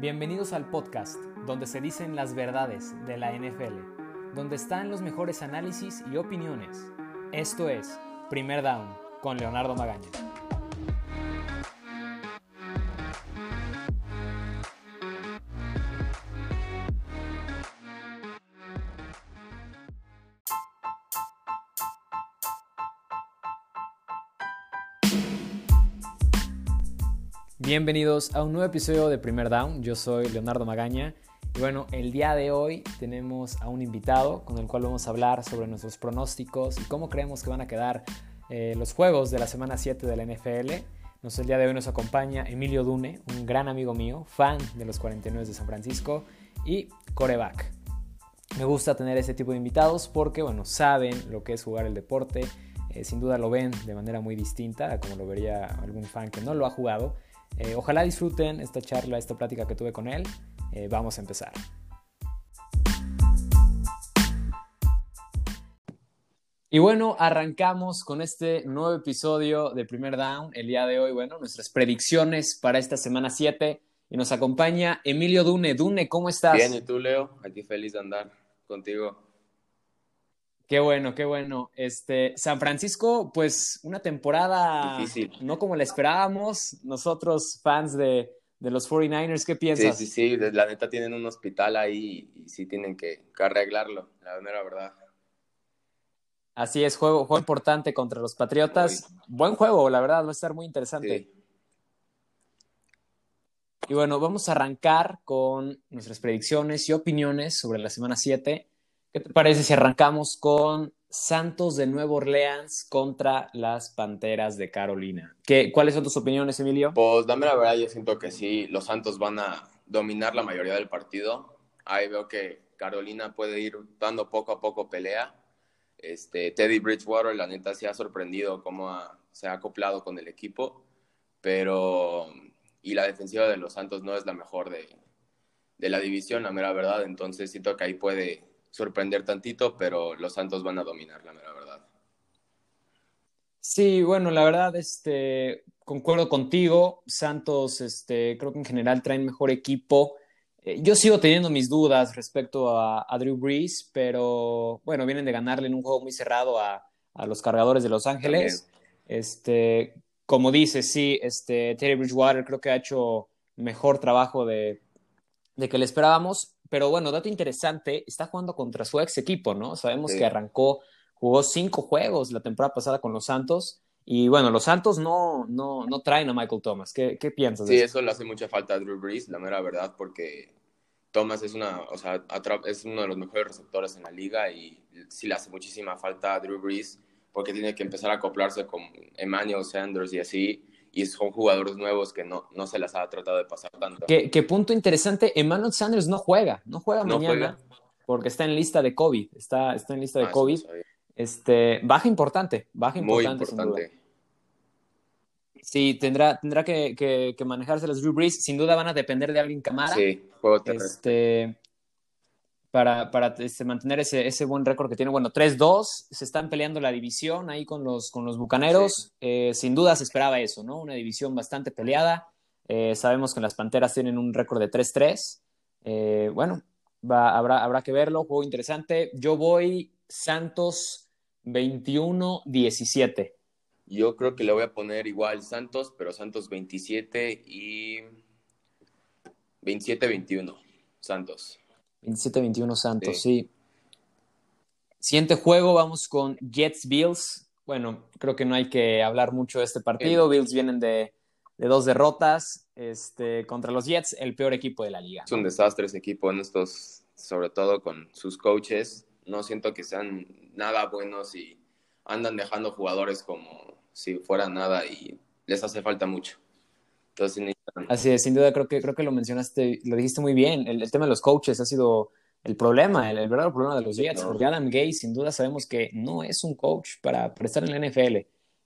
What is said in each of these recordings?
Bienvenidos al podcast donde se dicen las verdades de la NFL, donde están los mejores análisis y opiniones. Esto es Primer Down con Leonardo Magaña. Bienvenidos a un nuevo episodio de Primer Down. Yo soy Leonardo Magaña. Y bueno, el día de hoy tenemos a un invitado con el cual vamos a hablar sobre nuestros pronósticos y cómo creemos que van a quedar eh, los juegos de la semana 7 de la NFL. Nos, el día de hoy nos acompaña Emilio Dune, un gran amigo mío, fan de los 49 de San Francisco y coreback. Me gusta tener ese tipo de invitados porque, bueno, saben lo que es jugar el deporte. Eh, sin duda lo ven de manera muy distinta a como lo vería algún fan que no lo ha jugado. Eh, ojalá disfruten esta charla, esta plática que tuve con él. Eh, vamos a empezar. Y bueno, arrancamos con este nuevo episodio de Primer Down. El día de hoy, bueno, nuestras predicciones para esta semana 7. Y nos acompaña Emilio Dune. Dune, ¿cómo estás? Bien, ¿y tú, Leo? Aquí feliz de andar contigo. Qué bueno, qué bueno. Este, San Francisco, pues una temporada Difícil. no como la esperábamos. Nosotros, fans de, de los 49ers, ¿qué piensas? Sí, sí, sí. La neta tienen un hospital ahí y sí tienen que, que arreglarlo, la mera verdad. Así es, juego, juego importante contra los Patriotas. Buen juego, la verdad, va a estar muy interesante. Sí. Y bueno, vamos a arrancar con nuestras predicciones y opiniones sobre la semana 7. ¿Qué te parece si arrancamos con Santos de Nueva Orleans contra las Panteras de Carolina? ¿Qué, ¿Cuáles son tus opiniones, Emilio? Pues dame la verdad, yo siento que sí, los Santos van a dominar la mayoría del partido. Ahí veo que Carolina puede ir dando poco a poco pelea. Este, Teddy Bridgewater, la neta, sí ha sorprendido cómo se ha acoplado con el equipo, pero y la defensiva de los Santos no es la mejor de, de la división, la mera verdad, entonces siento que ahí puede sorprender tantito, pero los Santos van a dominar, la mera verdad. Sí, bueno, la verdad, este, concuerdo contigo. Santos, este, creo que en general traen mejor equipo. Eh, yo sigo teniendo mis dudas respecto a, a Drew Brees, pero bueno, vienen de ganarle en un juego muy cerrado a, a los cargadores de Los Ángeles. Este, como dices, sí, este, Terry Bridgewater creo que ha hecho mejor trabajo de, de que le esperábamos. Pero bueno, dato interesante, está jugando contra su ex equipo, ¿no? Sabemos Sí. que arrancó jugó cinco juegos la temporada pasada con los Santos. Y bueno, los Santos no, no, no traen a Michael Thomas. ¿Qué, qué piensas de Sí, eso? eso le hace mucha falta a Drew Brees, la mera verdad, porque Thomas es, una, o sea, es uno de los mejores receptores en la liga y sí le hace muchísima falta a Drew Brees porque tiene que empezar a acoplarse con Emmanuel Sanders y así, y son jugadores nuevos que no, no se las ha tratado de pasar tanto. ¿Qué, qué punto interesante, Emmanuel Sanders no juega, no juega No mañana juega. porque está en lista de COVID, está, está en lista de Ah, COVID. Este, baja importante, baja Muy importante. sin duda. importante. Sí, tendrá, tendrá que, que, que manejarse los Drew Brees. Sin duda van a depender de alguien Camara. Sí, juego terrestre. este, para, para este, mantener ese, ese buen récord que tiene. Bueno, 3-2, se están peleando la división ahí con los, con los Bucaneros. Eh, sin duda se esperaba eso, ¿no? Una división bastante peleada. Eh, sabemos que las Panteras tienen un récord de 3-3. Eh, bueno, va, habrá, habrá que verlo, juego interesante. Yo voy Santos 21-17. Yo creo que le voy a poner igual Santos, pero Santos 27 y 27-21. Santos. 27-21 Santos, Sí. sí. Siguiente juego, vamos con Jets Bills. Bueno, creo que no hay que hablar mucho de este partido. Bills vienen de, de dos derrotas este, contra los Jets, el peor equipo de la liga. Es un desastre ese equipo en estos, sobre todo con sus coaches. No siento que sean nada buenos y andan dejando jugadores como si fueran nada y les hace falta mucho. Entonces Así es, sin duda creo que, creo que lo mencionaste, lo dijiste muy bien. El, el tema de los coaches ha sido el problema, el, el verdadero problema de los Jets, porque Adam Gay sin duda sabemos que no es un coach para, para estar en la NFL.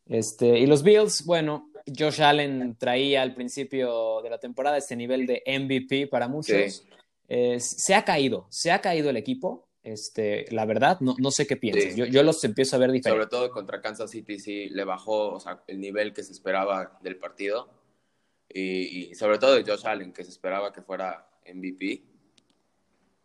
Este, y los Bills, bueno, Josh Allen traía al principio de la temporada este nivel de MVP para muchos. Sí. Eh, se ha caído, se ha caído el equipo. Este, la verdad, no, no sé qué piensas. Sí. Yo, yo los empiezo a ver sobre diferentes. todo contra Kansas City sí le bajó o sea, el nivel que se esperaba del partido. Y, sobre todo de Josh Allen, que se esperaba que fuera MVP.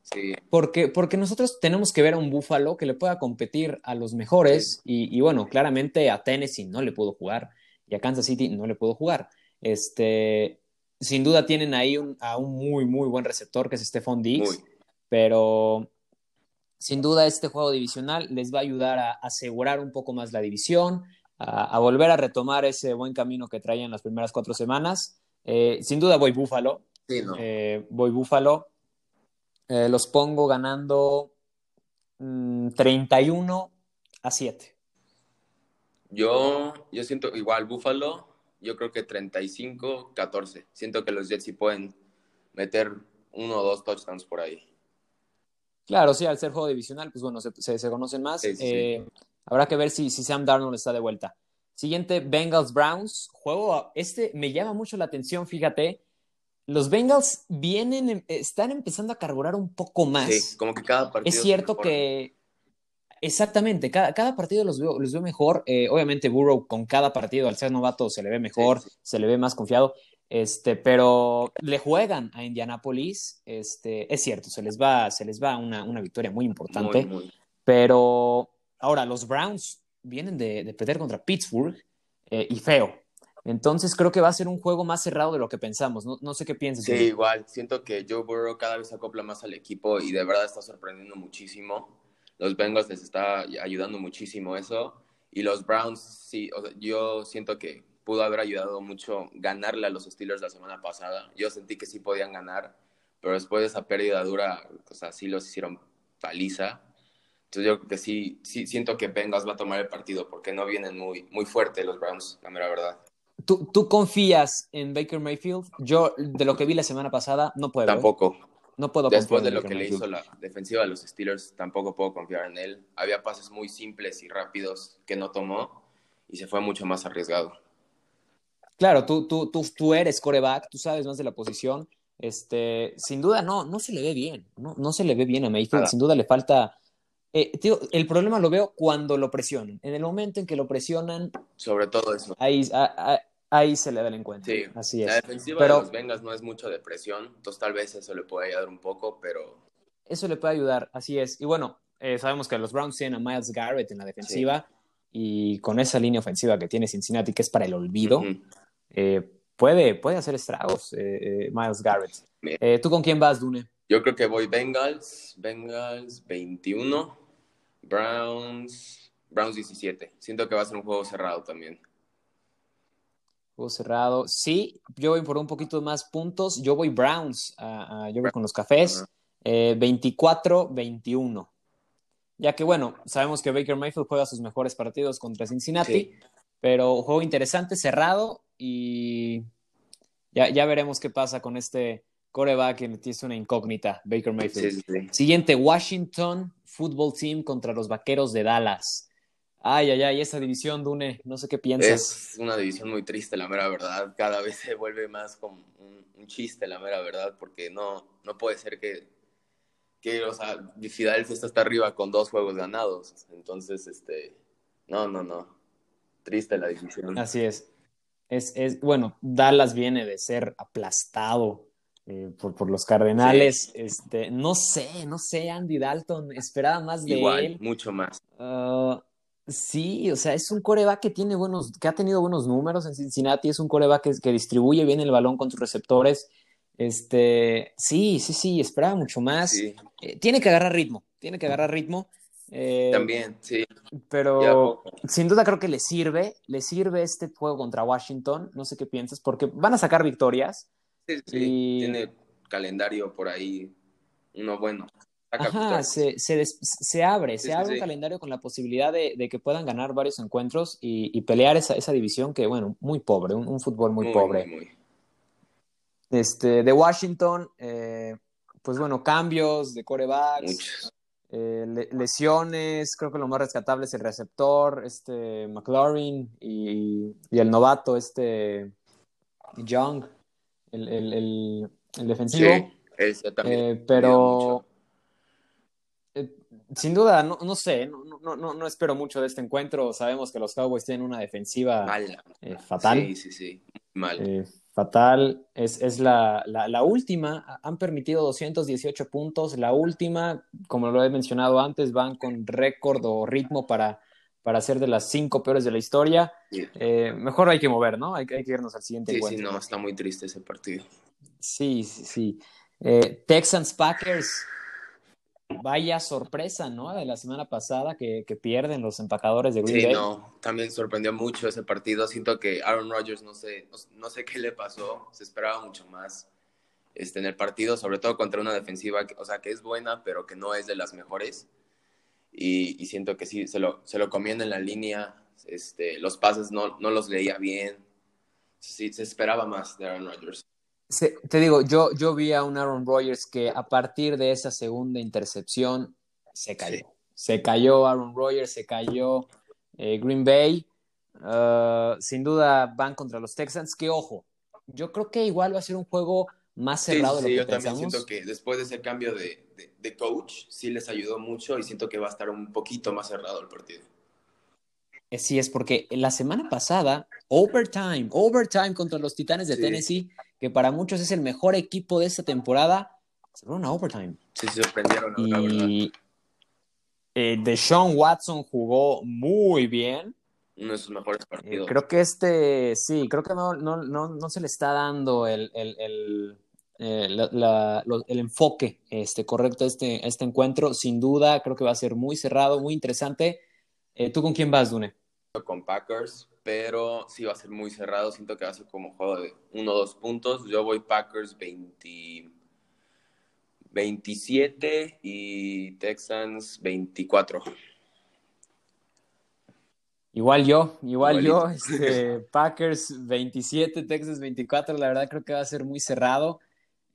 Sí. Porque, porque nosotros tenemos que ver a un Búfalo que le pueda competir a los mejores y, bueno, claramente a Tennessee no le pudo jugar y a Kansas City no le pudo jugar. Este, sin duda tienen ahí a un muy, muy buen receptor que es Stephon Diggs, pero sin duda este juego divisional les va a ayudar a asegurar un poco más la división, a, volver a retomar ese buen camino que traían las primeras cuatro semanas. Eh, sin duda voy Búfalo. Eh, voy Búfalo. Eh, los pongo ganando 31 mm, a 7. Yo, yo siento igual Búfalo, yo creo que 35-14. Siento que los Jets sí pueden meter uno o dos touchdowns por ahí. Claro, sí, al ser juego divisional, pues bueno, se, se, conocen más. Habrá que ver si, si Sam Darnold está de vuelta. Siguiente, Bengals Browns. Juego, este me llama mucho la atención, fíjate. Los Bengals vienen, em, están empezando a carburar un poco más. Sí, como que cada partido. Es cierto que. Exactamente, cada, cada partido los veo, los veo mejor. Eh, obviamente, Burrow con cada partido, al ser novato, se le ve mejor, se le ve más confiado. Este, pero le juegan a Indianapolis. Este, es cierto, se les va, se les va una, una victoria muy importante. Pero Ahora, los Browns vienen de, perder contra Pittsburgh eh, y feo. Entonces creo que va a ser un juego más cerrado de lo que pensamos. No, sé qué piensas. Sí, igual. Siento que Joe Burrow cada vez acopla más al equipo y de verdad está sorprendiendo muchísimo. Los Bengals les está ayudando muchísimo eso. Y los Browns, sí, yo siento que pudo haber ayudado mucho ganarle a los Steelers la semana pasada. Yo sentí que sí podían ganar, pero después de esa pérdida dura, o sea, sí los hicieron paliza. Entonces yo creo que sí, sí siento que Bengals va a tomar el partido porque no vienen muy, muy fuerte los Browns, la mera verdad. ¿Tú, ¿Tú, confías en Baker Mayfield? Yo, de lo que vi la semana pasada, no puedo. Tampoco. No puedo Después de lo que le hizo la defensiva de los Steelers, tampoco puedo confiar en él. Había pases muy simples y rápidos que no tomó y se fue mucho más arriesgado. Claro, tú, tú, tú, tú eres coreback, tú sabes más de la posición. Este, sin duda, no, no se le ve bien. No, no se le ve bien a Mayfield. Sin duda le falta eh, el problema lo veo cuando lo presionan. En el momento en que lo presionan. Sobre todo eso. Ahí, ahí, se le da el encuentro. Sí, así es. La defensiva de los Vengas no es mucho de presión, entonces tal vez eso le puede ayudar un poco, pero. Eso le puede ayudar, así es. Y bueno, eh, sabemos que los Browns tienen a Miles Garrett en la defensiva y con esa línea ofensiva que tiene Cincinnati, que es para el olvido, eh, puede, puede hacer estragos Miles Garrett. ¿Tú con quién vas, Dune? Yo creo que voy Bengals, Bengals 21, Browns, Browns 17. Siento que va a ser un juego cerrado también. Juego cerrado. Sí, yo voy por un poquito más puntos. Yo voy Browns, yo voy con los cafés. 24-21. Eh, ya que, bueno, sabemos que Baker Mayfield juega sus mejores partidos contra Cincinnati, pero juego interesante, cerrado y ya, ya veremos qué pasa con este coreback que tiene una incógnita, Baker Mayfield. Siguiente, Washington Football Team contra los Vaqueros de Dallas. Ay, ay, ay, esa división, Dune, no sé qué piensas. Es una división muy triste, la mera verdad. Cada vez se vuelve más como un, chiste, la mera verdad, porque no, no puede ser que, que o sea, Philadelphia está hasta arriba con dos juegos ganados. Entonces, este, no, no, no. Triste la división. Así es. Es, es bueno, Dallas viene de ser aplastado eh, por, los Cardenales. Este, no sé, no sé, Andy Dalton, esperaba más de Igual, él. mucho más. Ah, sí, o sea, es un coreback que tiene buenos, que ha tenido buenos números en Cincinnati, es un coreback que, que distribuye bien el balón con sus receptores. Este, sí, sí, sí, esperaba mucho más. Eh, tiene que agarrar ritmo, tiene que agarrar ritmo. Eh, También, sí. Pero sin duda creo que le sirve, le sirve este juego contra Washington, no sé qué piensas, porque van a sacar victorias, Sí, tiene calendario por ahí, uno bueno. Ajá, se, se, abre, se abre un calendario con la posibilidad de, que puedan ganar varios encuentros y, pelear esa, esa, división que, bueno, muy pobre, un, fútbol muy, pobre. Este, de Washington, eh, pues bueno, cambios de corebacks, eh, lesiones, creo que lo más rescatable es el receptor, este McLaurin y, y el novato, este Young el, el, el, defensivo. Sí, también. Eh, pero eh, sin duda, no, no sé, no, no, no, no, espero mucho de este encuentro. Sabemos que los Cowboys tienen una defensiva eh, fatal. Sí, sí, sí, mal. Fatal, es, es la, la, última, han permitido 218 puntos, la última, como lo he mencionado antes, van con récord o ritmo para, para ser de las cinco peores de la historia. Eh, mejor hay que mover, ¿no? Hay, hay, que irnos al siguiente sí, Sí, no, está muy triste ese partido. Sí, sí, sí. Eh, Texans Packers, vaya sorpresa, ¿no? De la semana pasada que, pierden los empacadores de Green sí, no, también sorprendió mucho ese partido. Siento que Aaron Rodgers, no sé, no, sé qué le pasó, se esperaba mucho más este, en el partido, sobre todo contra una defensiva, que, o sea, que es buena, pero que no es de las mejores. Y, siento que sí, se lo, se lo comían en la línea, este, los pases no, no los leía bien. Sí, se esperaba más de Aaron Rodgers te digo, yo, yo vi a un Aaron Rodgers que a partir de esa segunda intercepción se cayó. Se cayó Aaron Rodgers, se cayó eh, Green Bay. Uh, sin duda van contra los Texans. Que ojo, yo creo que igual va a ser un juego más cerrado de lo que yo también siento que después de ese cambio de, de, coach, sí les ayudó mucho y siento que va a estar un poquito más cerrado el partido. Eh, sí, es porque la semana pasada, overtime, overtime contra los Titanes de Tennessee que para muchos es el mejor equipo de esta temporada, se fueron a overtime. Sí, se sorprendieron, y, la verdad. Eh, Deshaun Watson jugó muy bien. Uno de sus mejores partidos. creo que este, sí, creo que no, no, no, no se le está dando el, el, el, eh, el enfoque este, correcto a este, este encuentro. Sin duda, creo que va a ser muy cerrado, muy interesante. Eh, ¿Tú con quién vas, Dune? Con Packers pero sí va a ser muy cerrado. Siento que va a ser como juego de uno o dos puntos. Yo voy Packers 20, 27 y Texans 24. Igual yo, igual yo, este, Packers 27, Texas 24, la verdad creo que va a ser muy cerrado.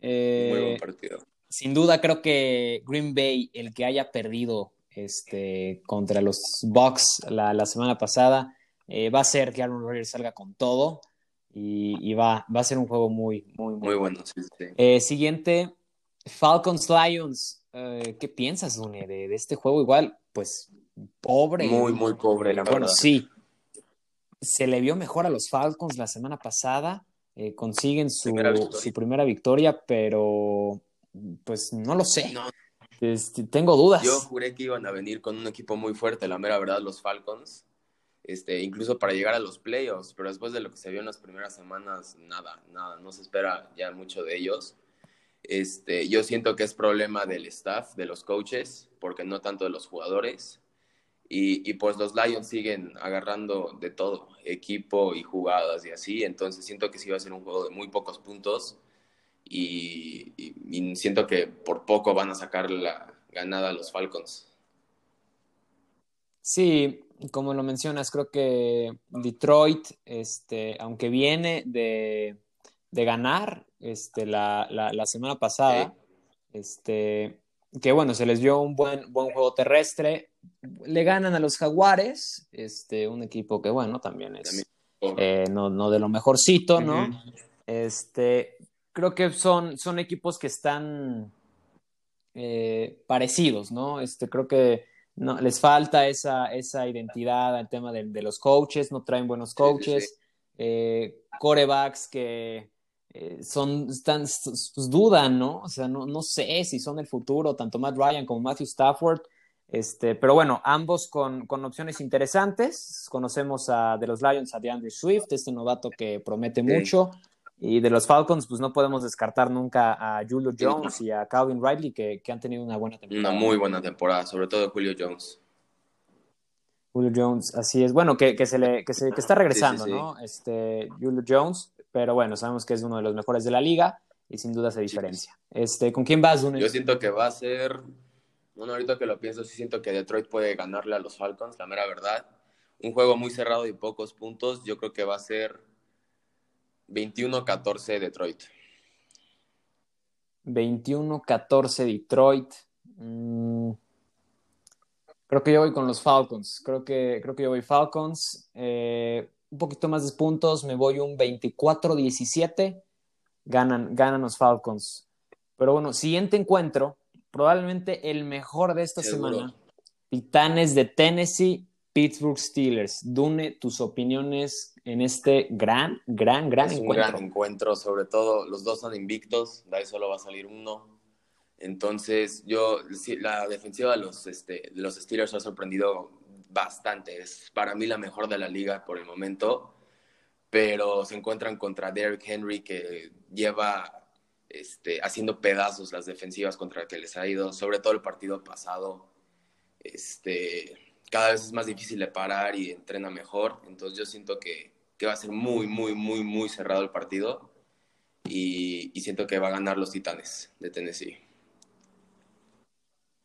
Eh, muy buen partido. Sin duda creo que Green Bay, el que haya perdido este, contra los Bucks la, la semana pasada, eh, va a ser que Aaron Rodgers salga con todo y, va, va, a ser un juego muy, muy, muy, bueno. Eh, siguiente, Falcons Lions. Eh, ¿Qué piensas, Dune, de, este juego? Igual, pues, pobre. Muy, muy pobre, la bueno, sí. Se le vio mejor a los Falcons la semana pasada. consiguen su primera, victoria, pero pues no lo sé. Este, tengo dudas. Yo juré que iban a venir con un equipo muy fuerte, la mera verdad, los Falcons este, incluso para llegar a los playoffs, pero después de lo que se vio en las primeras semanas, nada, nada, no se espera ya mucho de ellos. Este, yo siento que es problema del staff, de los coaches, porque no tanto de los jugadores. Y, y, pues los Lions siguen agarrando de todo, equipo y jugadas y así. Entonces siento que sí va a ser un juego de muy pocos puntos. Y, y siento que por poco van a sacar la ganada a los Falcons. Sí, como lo mencionas, creo que Detroit, este, aunque viene de, ganar este, la, semana pasada, este, que bueno, se les dio un buen, buen juego terrestre, le ganan a los Jaguares, este, un equipo que bueno, también es eh, no, de lo mejorcito, ¿no? Este, creo que son, son equipos que están eh, parecidos, ¿no? Este, creo que no, les falta esa, esa identidad al tema de, los coaches, no traen buenos coaches, eh, corebacks que eh, son, están, pues dudan, ¿no? O sea, no, no sé si son el futuro, tanto Matt Ryan como Matthew Stafford. Este, pero bueno, ambos con, con opciones interesantes. Conocemos a, de los Lions a DeAndre Swift, este novato que promete mucho. Y de los Falcons, pues no podemos descartar nunca a Julio Jones y a Calvin Ridley, que, han tenido una buena temporada. Una muy buena temporada, sobre todo Julio Jones. Julio Jones, así es. Bueno, que, se le, que, se, que está regresando, ¿no? Este, Julio Jones, pero bueno, sabemos que es uno de los mejores de la liga y sin duda se diferencia. Este, ¿Con quién vas, Yo siento que va a ser, bueno, ahorita que lo pienso, sí siento que Detroit puede ganarle a los Falcons, la mera verdad. Un juego muy cerrado y pocos puntos, yo creo que va a ser 21-14 Detroit. 21-14 Detroit. Mm, creo que yo voy con los Falcons. Creo que, creo que yo voy Falcons. Eh, un poquito más de puntos. Me voy un 24-17. Ganan, ganan los Falcons. Pero bueno, siguiente encuentro. Probablemente el mejor de esta semana. Titanes de Tennessee, Pittsburgh Steelers. Dune, tus opiniones en este gran, gran, gran es encuentro. un gran encuentro, sobre todo los dos son invictos, de ahí solo va a salir uno. Entonces, yo, la defensiva de los, este, de los Steelers ha sorprendido bastante. Es para mí la mejor de la liga por el momento, pero se encuentran contra Derrick Henry que lleva este, haciendo pedazos las defensivas contra las que les ha ido, sobre todo el partido pasado. Este, cada vez es más difícil de parar y entrena mejor. Entonces yo siento que, que va a ser muy, muy, muy, muy cerrado el partido y, y, siento que va a ganar los Titanes de Tennessee.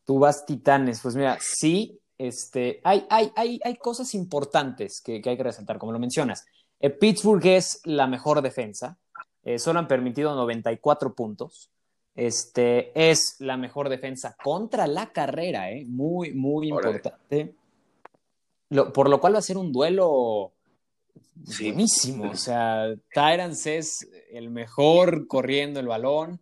Tú vas Titanes, pues mira, sí, este, hay, hay, hay, hay cosas importantes que, que, hay que resaltar, como lo mencionas. Eh, Pittsburgh es la mejor defensa, eh, solo han permitido 94 puntos. Este, es la mejor defensa contra la carrera, eh, muy, muy Órale. importante. Lo, por lo cual va a ser un duelo sí. buenísimo. O sea, Tyrants es el mejor corriendo el balón.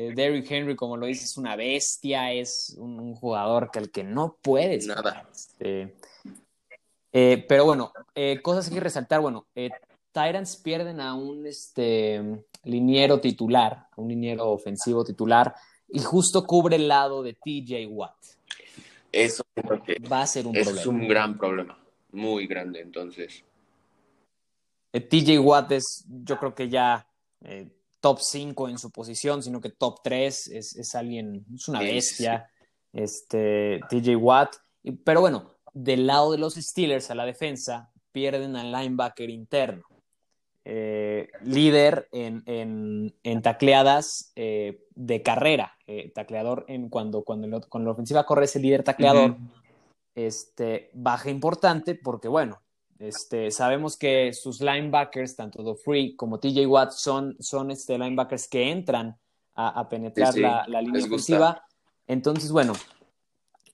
Eh, Derrick Henry, como lo dices, es una bestia, es un, un jugador que al que no puedes. Nada. Este, eh, pero bueno, eh, cosas que resaltar. Bueno, Tyrants pierden a un este, liniero titular, a un liniero ofensivo titular, y justo cubre el lado de TJ Watt. Eso que va a ser un es problema. un gran problema, muy grande. Entonces, TJ Watt es, yo creo que ya eh, top 5 en su posición, sino que top 3 es, es alguien, es una bestia, este, TJ Watt. Pero bueno, del lado de los Steelers a la defensa, pierden al linebacker interno. Eh, líder en, en, en tacleadas eh, de carrera, eh, tacleador en cuando, cuando, cuando la ofensiva corre ese líder tacleador, uh -huh. este, baja importante porque bueno, este, sabemos que sus linebackers, tanto Do Free como TJ Watt, son, son este, linebackers que entran a, a penetrar sí, sí. La, la, línea ofensiva. Entonces, bueno,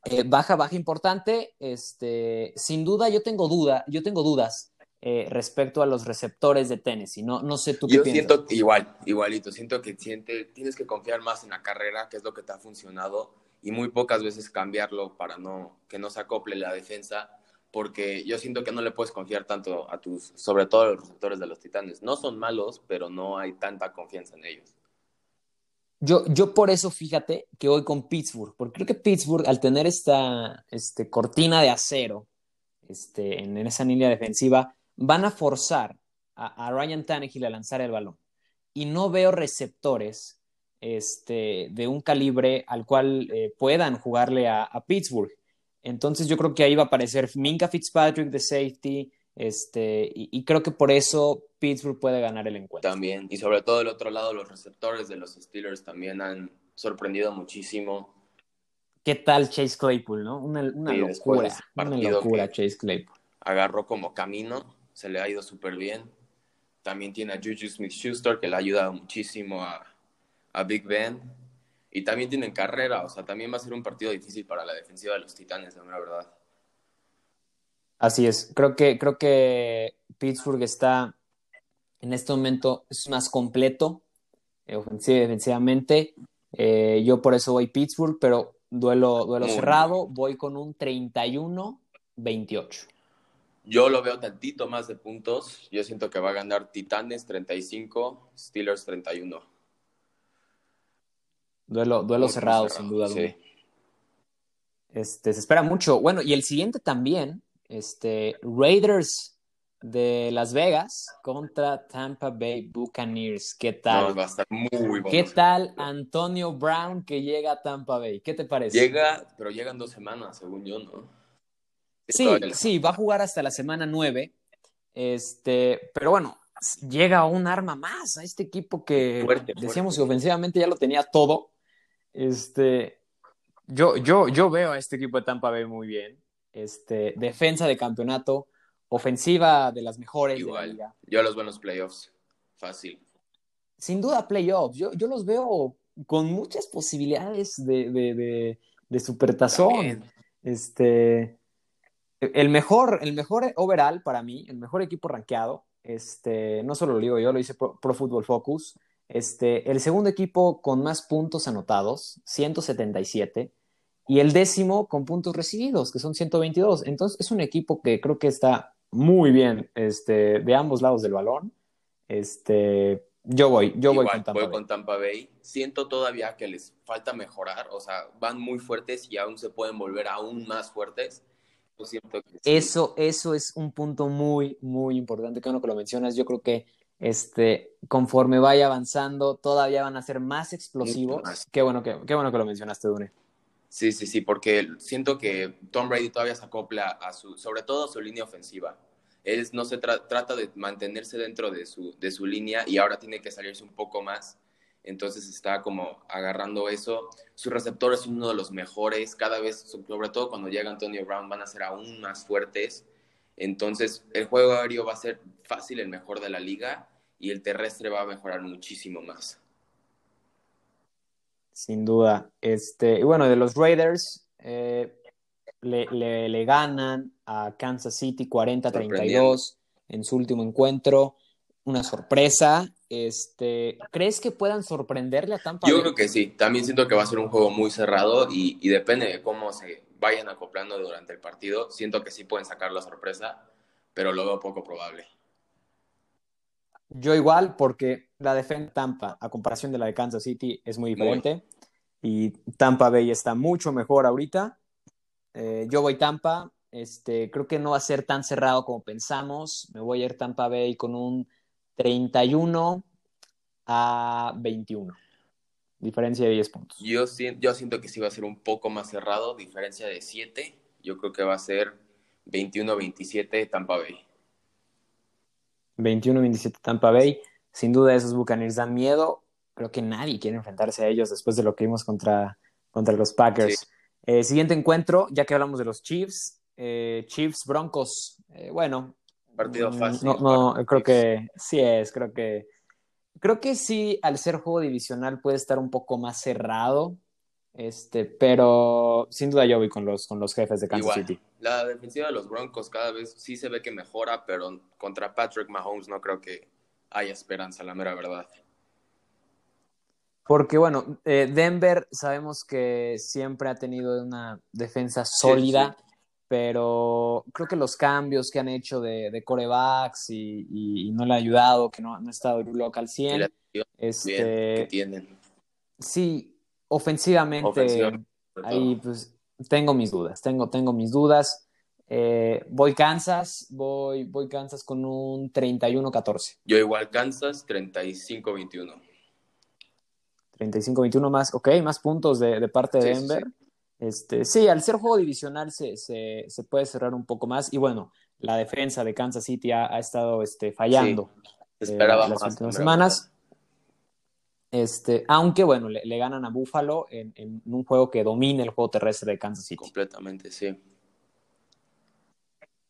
eh, baja, baja importante. Este, sin duda, yo tengo duda, yo tengo dudas eh, respecto a los receptores de Tennessee. No, no sé tú qué Yo piensas. siento igual, igualito. Siento que siente, tienes que confiar más en la carrera, que es lo que te ha funcionado, y muy pocas veces cambiarlo para no, que no se acople la defensa, porque yo siento que no le puedes confiar tanto a tus, sobre todo a los receptores de los Titanes. No son malos, pero no hay tanta confianza en ellos. Yo, yo por eso, fíjate, que voy con Pittsburgh, porque creo que Pittsburgh, al tener esta este, cortina de acero este, en, esa línea defensiva, van a forzar a, Ryan Tannehill a lanzar el balón. Y no veo receptores este, de un calibre al cual eh, puedan jugarle a, Pittsburgh. Entonces yo creo que ahí va a aparecer Minka Fitzpatrick de safety, este, y, y, creo que por eso Pittsburgh puede ganar el encuentro. También, y sobre todo del otro lado, los receptores de los Steelers también han sorprendido muchísimo. ¿Qué tal Chase Claypool, no? Una, una sí, locura, una locura Chase Claypool. Agarró como camino, se le ha ido súper bien. También tiene a Juju Smith-Schuster, que le ha ayudado muchísimo a, a Big Ben. Y también tienen carrera, o sea, también va a ser un partido difícil para la defensiva de los Titanes, la verdad. Así es, creo que, creo que Pittsburgh está en este momento es más completo eh, ofensiva y defensivamente. Eh, yo por eso voy Pittsburgh, pero duelo, duelo cerrado, bien. voy con un 31-28. Yo lo veo tantito más de puntos. Yo siento que va a ganar Titanes 35, Steelers 31. Duelo, duelo cerrado, cerrado, sin duda. Sí. Este, se espera mucho. Bueno, y el siguiente también, este, Raiders de Las Vegas contra Tampa Bay Buccaneers. ¿Qué tal? No, va a estar muy bueno. ¿Qué tal Antonio Brown que llega a Tampa Bay? ¿Qué te parece? Llega, pero llegan dos semanas, según yo, ¿no? Sí, sí, va a jugar hasta la semana 9. Este, pero bueno, llega un arma más a este equipo que fuerte, decíamos fuerte. que ofensivamente ya lo tenía todo. Este, yo, yo, yo veo a este equipo de Tampa Bay muy bien. Este, defensa de campeonato, ofensiva de las mejores. Igual, de la liga. yo los veo en los playoffs, fácil. Sin duda, playoffs. Yo, yo los veo con muchas posibilidades de, de, de, de supertazón. También. Este, el mejor, el mejor overall para mí, el mejor equipo rankeado, este, no solo lo digo yo, lo Pro, Pro Football Focus. Este, el segundo equipo con más puntos anotados, 177 y el décimo con puntos recibidos, que son 122. Entonces es un equipo que creo que está muy bien este, de ambos lados del balón. Este, yo voy, yo voy con Tampa voy con Tampa Bay. Siento todavía que les falta mejorar, o sea, van muy fuertes y aún se pueden volver aún más fuertes. Eso, eso es un punto muy, muy importante que uno que lo mencionas. Yo creo que este, conforme vaya avanzando, todavía van a ser más explosivos. Qué bueno que, qué bueno que lo mencionaste, Dune. Sí, sí, sí, porque siento que Tom Brady todavía se acopla a su, sobre todo a su línea ofensiva él no se trata de mantenerse dentro de su, de su línea y ahora tiene que salirse un poco más. Entonces está como agarrando eso. Su receptor es uno de los mejores. Cada vez, sobre todo cuando llega Antonio Brown, van a ser aún más fuertes. Entonces el juego aéreo va a ser fácil el mejor de la liga y el terrestre va a mejorar muchísimo más. Sin duda. Este, y bueno, de los Raiders, eh, le, le, ganan a Kansas City 40-32 en su último encuentro. Una sorpresa. Este, ¿Crees que puedan sorprenderle a Tampa? Yo creo que sí. También siento que va a ser un juego muy cerrado y, y depende de cómo se vayan acoplando durante el partido. Siento que sí pueden sacar la sorpresa, pero lo veo poco probable. Yo igual, porque la defensa de Tampa, a comparación de la de Kansas City, es muy diferente. Y Tampa Bay está mucho mejor ahorita. Eh, yo voy Tampa. Este, creo que no va a ser tan cerrado como pensamos. Me voy a ir Tampa Bay con un 31 a 21. Diferencia de 10 puntos. Yo, yo siento que sí va a ser un poco más cerrado, diferencia de 7. Yo creo que va a ser 21-27 Tampa Bay. 21-27 Tampa Bay. Sin duda esos Buccaneers dan miedo. Creo que nadie quiere enfrentarse a ellos después de lo que vimos contra, contra los Packers. Eh, siguiente encuentro, ya que hablamos de los Chiefs, eh, Chiefs Broncos. Eh, bueno, partido mm, fácil. No, creo que sí es, creo que creo que sí, al ser juego divisional puede estar un poco más cerrado. Este, pero sin duda yo voy con los, con los jefes de Kansas City. La defensiva de los Broncos cada vez sí se ve que mejora, pero contra Patrick Mahomes no creo que haya esperanza, la mera verdad. Porque bueno, eh, Denver sabemos que siempre ha tenido una defensa sólida, pero creo que los cambios que han hecho de, de corebacks y, no le ha ayudado, que no, ha estado local al 100. Este, que tienen. Sí, ofensivamente, ahí pues tengo mis dudas, tengo, tengo mis dudas. Eh, voy Kansas, voy, voy Kansas con un 31-14. Yo igual Kansas, 35-21. 35-21 más, ok, más puntos de, parte de Denver. Sí, Este, sí, al ser juego divisional se, se, puede cerrar un poco más. Y bueno, la defensa de Kansas City ha, estado este, fallando eh, las últimas semanas. Este, aunque bueno, le, ganan a Buffalo en, un juego que domina el juego terrestre de Kansas City. Completamente, sí.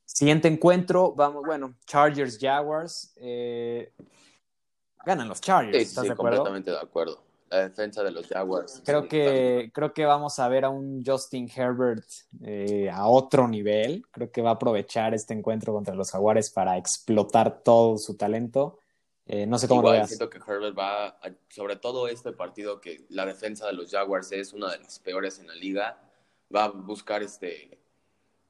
Siguiente encuentro, vamos, bueno, Chargers Jaguars. Eh, ganan los Chargers. ¿estás sí, de acuerdo? completamente de acuerdo la defensa de los Jaguars. Creo que, creo que vamos a ver a un Justin Herbert eh, a otro nivel. Creo que va a aprovechar este encuentro contra los Jaguares para explotar todo su talento. Eh, no sé cómo lo veas. siento que Herbert va, sobre todo este partido, que la defensa de los Jaguars es una de las peores en la liga, va a buscar este,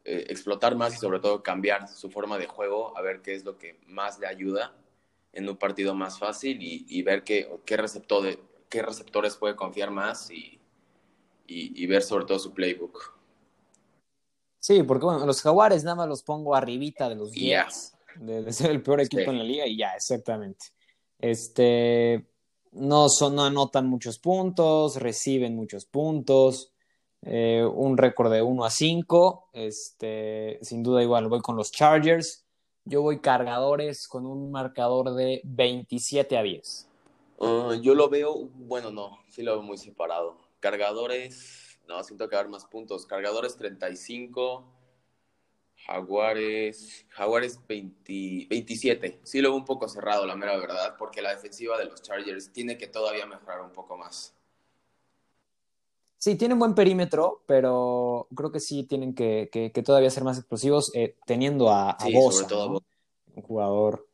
eh, explotar más y sobre todo cambiar su forma de juego, a ver qué es lo que más le ayuda en un partido más fácil y, y ver qué, qué receptor de, qué receptores puede confiar más y, y, ver sobre todo su playbook. Sí, porque bueno, los Jaguares nada más los pongo arribita de los 10, de, ser el peor equipo en la liga y ya, exactamente. Este, no, son, no anotan muchos puntos, reciben muchos puntos, eh, un récord de 1 a 5, este, sin duda igual voy con los Chargers, yo voy cargadores con un marcador de 27 a 10. Ah, yo lo veo, bueno, no, sí lo veo muy separado. Cargadores, no, siento que va más puntos. Cargadores 35, Jaguares, Jaguares 27. Sí lo veo un poco cerrado, la mera verdad, porque la defensiva de los Chargers tiene que todavía mejorar un poco más. Sí, tienen buen perímetro, pero creo que sí tienen que, todavía ser más explosivos, eh, teniendo a, a todo un jugador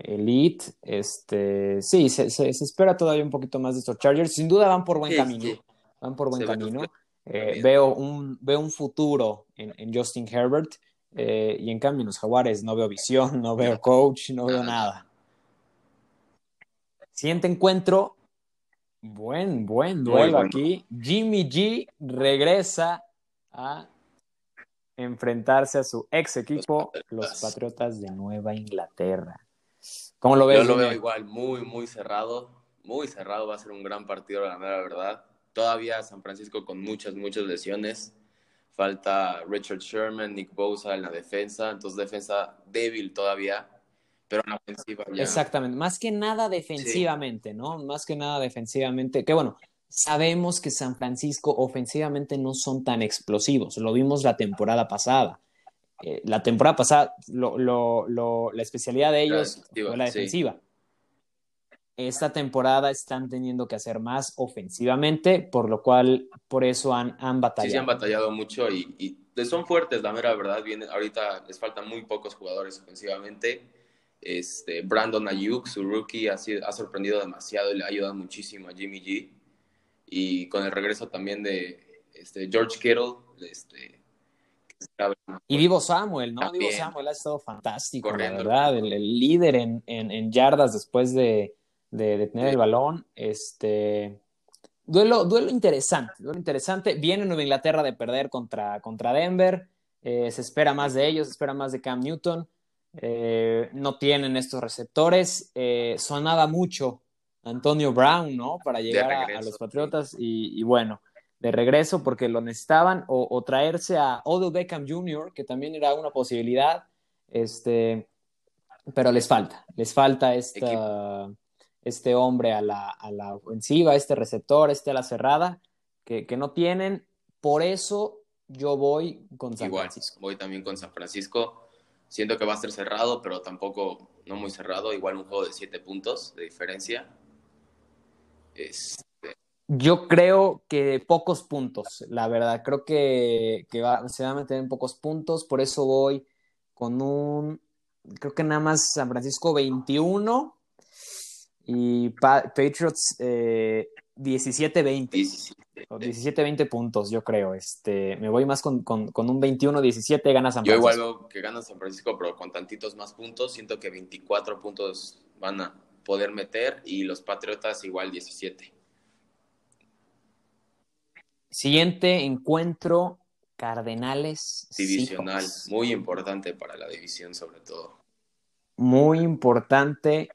Elite, este, sí, se, se, espera todavía un poquito más de estos Chargers. Sin duda van por buen camino. Van por buen camino. Eh, veo, un, veo un futuro en, Justin Herbert. Eh, y en cambio en los Jaguares no veo visión, no veo coach, no veo nada. Siguiente encuentro, buen, buen duelo aquí. Jimmy G regresa a enfrentarse a su ex equipo, los Patriotas, de Nueva Inglaterra. ¿Cómo lo ves? Yo lo veo igual, muy, muy cerrado. Muy cerrado, va a ser un gran partido, la verdad. Todavía San Francisco con muchas, muchas lesiones. Falta Richard Sherman, Nick Bosa en la defensa. Entonces, defensa débil todavía. Pero en la ofensiva ya. Exactamente. Más que nada defensivamente, ¿no? Más que nada defensivamente. Que bueno, sabemos que San Francisco ofensivamente no son tan explosivos. Lo vimos la temporada pasada. Eh, la temporada pasada, lo, lo, la especialidad de ellos fue la defensiva. Esta temporada están teniendo que hacer más ofensivamente, por lo cual, por eso han, han batallado. Sí, se han batallado mucho y, y son fuertes, la mera verdad. Viene, ahorita les faltan muy pocos jugadores ofensivamente. Este, Brandon Ayuk, su rookie, ha, ha sorprendido demasiado y le ha ayudado muchísimo a Jimmy G y con el regreso también de este, George Kittle. Este, y Vivo Samuel, ¿no? Vivo Samuel ha estado fantástico, la verdad, el, líder en, en, yardas después de, de, tener el balón. Este, duelo, duelo interesante, duelo interesante. Viene Nueva Inglaterra de perder contra, contra Denver. Eh, se espera más de ellos, se espera más de Cam Newton. Eh, no tienen estos receptores. Eh, sonaba mucho Antonio Brown, ¿no? Para llegar a, los Patriotas y, bueno, de regreso porque lo necesitaban o, traerse a Odell Beckham Jr., que también era una posibilidad, este, pero les falta, les falta esta, este hombre a la, a la, ofensiva, este receptor, este a la cerrada, que, que no tienen, por eso yo voy con San Francisco. Voy también con San Francisco. Siento que va a ser cerrado, pero tampoco no muy cerrado. Igual un juego de siete puntos de diferencia. Yo creo que pocos puntos, la verdad. Creo que, se va a meter en pocos puntos, por eso voy con un, creo que nada más San Francisco 21 y Patriots 17-20. Eh, 17-20 puntos, yo creo. Este, me voy más con, un 21-17, gana San Francisco. Yo igual veo que gana San Francisco, pero con tantitos más puntos. Siento que 24 puntos van a, poder meter y los Patriotas igual 17. Siguiente encuentro, Cardenales. Divisional, muy importante para la división sobre todo. Muy importante.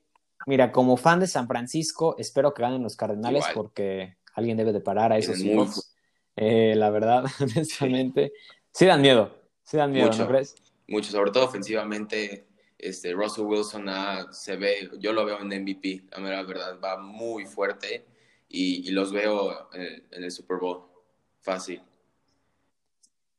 Mira, como fan de San Francisco, espero que ganen los Cardenales porque alguien debe de parar a esos hijos. Eh, la verdad, honestamente. Sí dan miedo, sí dan miedo, ¿no crees? Mucho, sobre todo ofensivamente este, Russell Wilson se ve, yo lo veo en MVP, la verdad, va muy fuerte y, los veo en, el Super Bowl, fácil.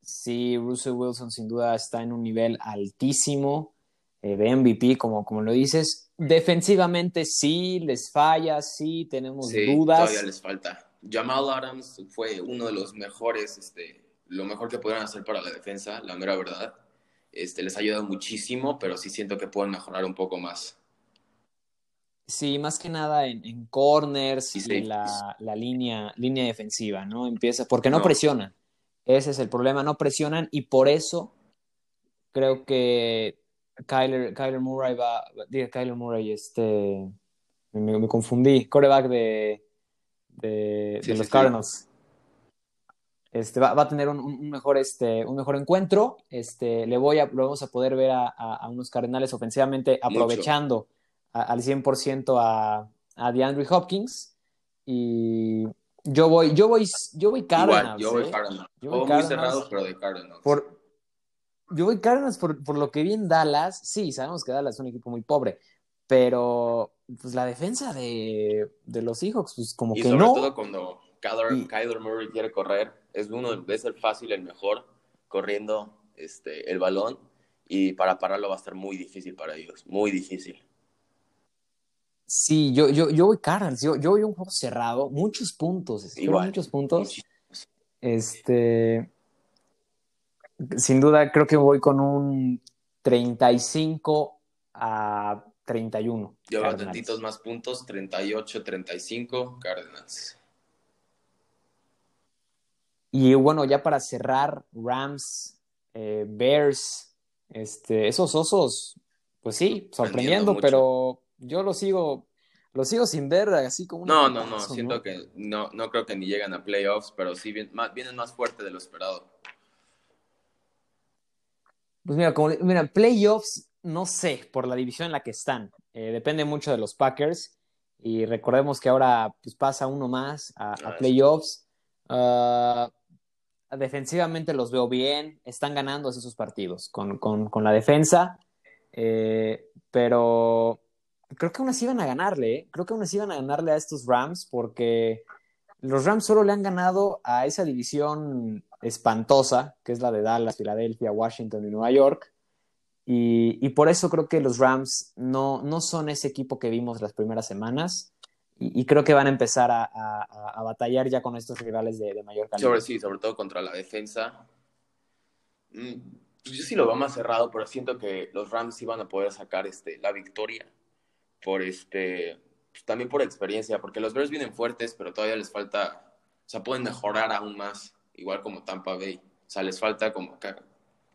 Sí, Russell Wilson sin duda está en un nivel altísimo eh, de MVP, como, como lo dices. Defensivamente sí, les falla, sí, tenemos sí, dudas. Todavía les falta. Jamal Adams fue uno de los mejores, este, lo mejor que pudieron hacer para la defensa, la mera verdad. Este, les ha ayudado muchísimo, pero sí siento que pueden mejorar un poco más. Sí, más que nada en, corners y en la, línea, línea defensiva, ¿no? Empieza, porque no, presionan. Ese es el problema, no presionan y por eso creo que Kyler, Kyler Murray va, diga Kyler Murray, este, me, confundí, coreback de, de, los Cardinals. Este, va, a tener un, mejor, este, un mejor encuentro. Este, le voy a, lo vamos a poder ver a, unos Cardenales ofensivamente aprovechando al 100% a, a DeAndre Hopkins. Y yo voy, yo voy, yo voy Cardinals. yo voy ¿eh? Cardinals. Yo voy muy cerrado, pero de Cardinals. Por, yo voy Cardinals por, por, lo que vi en Dallas. Sí, sabemos que Dallas es un equipo muy pobre, pero pues la defensa de, de los Seahawks, pues como y que sobre todo cuando Kyler, Murray quiere correr, es uno, es el fácil, el mejor, corriendo este, el balón, y para pararlo va a estar muy difícil para ellos, muy difícil. Sí, yo, yo, yo voy Cardinals, yo, yo voy un juego cerrado, muchos puntos, Igual, muchos puntos. Este, sin duda creo que voy con un 35 a 31. Yo veo tantitos más puntos, 38, 35, Cardinals. Y bueno, ya para cerrar, Rams, eh, Bears, Este, esos osos, pues sí, sorprendiendo, pero yo lo sigo, lo sigo sin ver así como No, no, no, siento que no, no creo que ni llegan a playoffs, pero sí vienen más, vienen más fuerte de lo esperado. Pues mira, como, mira, playoffs, no sé, por la división en la que están. Eh, depende mucho de los Packers. Y recordemos que ahora pues, pasa uno más a, ah, playoffs. Ah, defensivamente los veo bien, están ganando esos partidos con, con, la defensa, eh, pero creo que aún van a ganarle, ¿eh? creo que aún van a ganarle a estos Rams porque los Rams solo le han ganado a esa división espantosa, que es la de Dallas, Filadelfia, Washington y Nueva York. Y, por eso creo que los Rams no, no son ese equipo que vimos las primeras semanas y, creo que van a empezar a, batallar ya con estos rivales de, mayor calidad. Sobre sí, sobre todo contra la defensa. Mm, pues yo sí lo veo más cerrado, pero siento que los Rams van a poder sacar este, la victoria por este, pues también por experiencia, porque los Bears vienen fuertes, pero todavía les falta, o sea, pueden mejorar aún más, igual como Tampa Bay. O sea, les falta como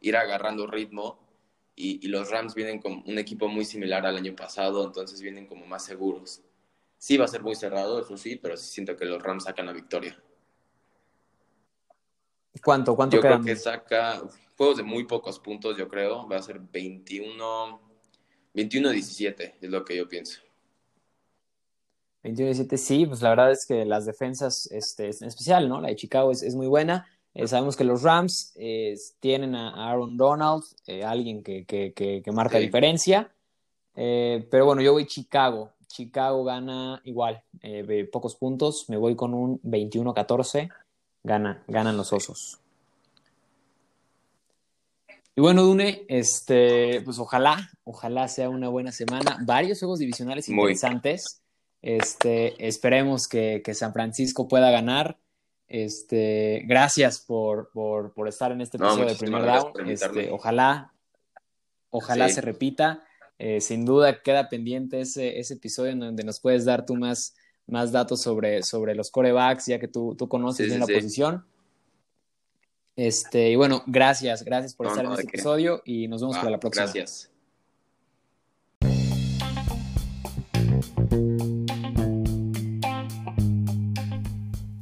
ir agarrando ritmo y, y los Rams vienen con un equipo muy similar al año pasado, entonces vienen como más seguros. Sí va a ser muy cerrado, eso sí, pero sí siento que los Rams sacan la victoria. ¿Cuánto? ¿Cuánto Yo creo que saca juegos de muy pocos puntos, yo creo. Va a ser 21, 21-17, es lo que yo pienso. 21-17, sí, pues la verdad es que las defensas, este, en especial, ¿no? La de Chicago es, muy buena. Eh, sabemos que los Rams eh, tienen a Aaron Donald, eh, alguien que, que, que, marca diferencia. pero bueno, yo voy Chicago. Chicago gana igual, pocos puntos. Me voy con un 21-14. Gana, ganan los osos. Y bueno, Dune, este, pues ojalá, ojalá sea una buena semana. Varios juegos divisionales interesantes. Este, esperemos que, San Francisco pueda ganar. Este, gracias por, por, estar en este episodio de Primer Down. Este, ojalá, ojalá se repita. Eh, sin duda queda pendiente ese, ese, episodio en donde nos puedes dar tú más, más datos sobre, sobre los corebacks, ya que tú, tú conoces bien la posición. Este, y bueno, gracias, gracias por estar en este episodio y nos vemos para la próxima. Gracias.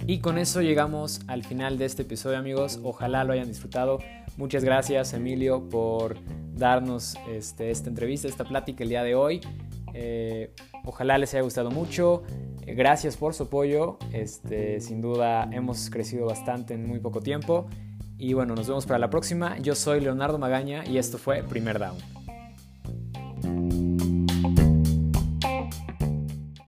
Y con eso llegamos al final de este episodio, amigos. Ojalá lo hayan disfrutado. Muchas gracias, Emilio, por darnos este, esta entrevista, esta plática el día de hoy. Eh, ojalá les haya gustado mucho. Eh, gracias por su apoyo. Este, sin duda hemos crecido bastante en muy poco tiempo. Y bueno, nos vemos para la próxima. Yo soy Leonardo Magaña y esto fue Primer Down.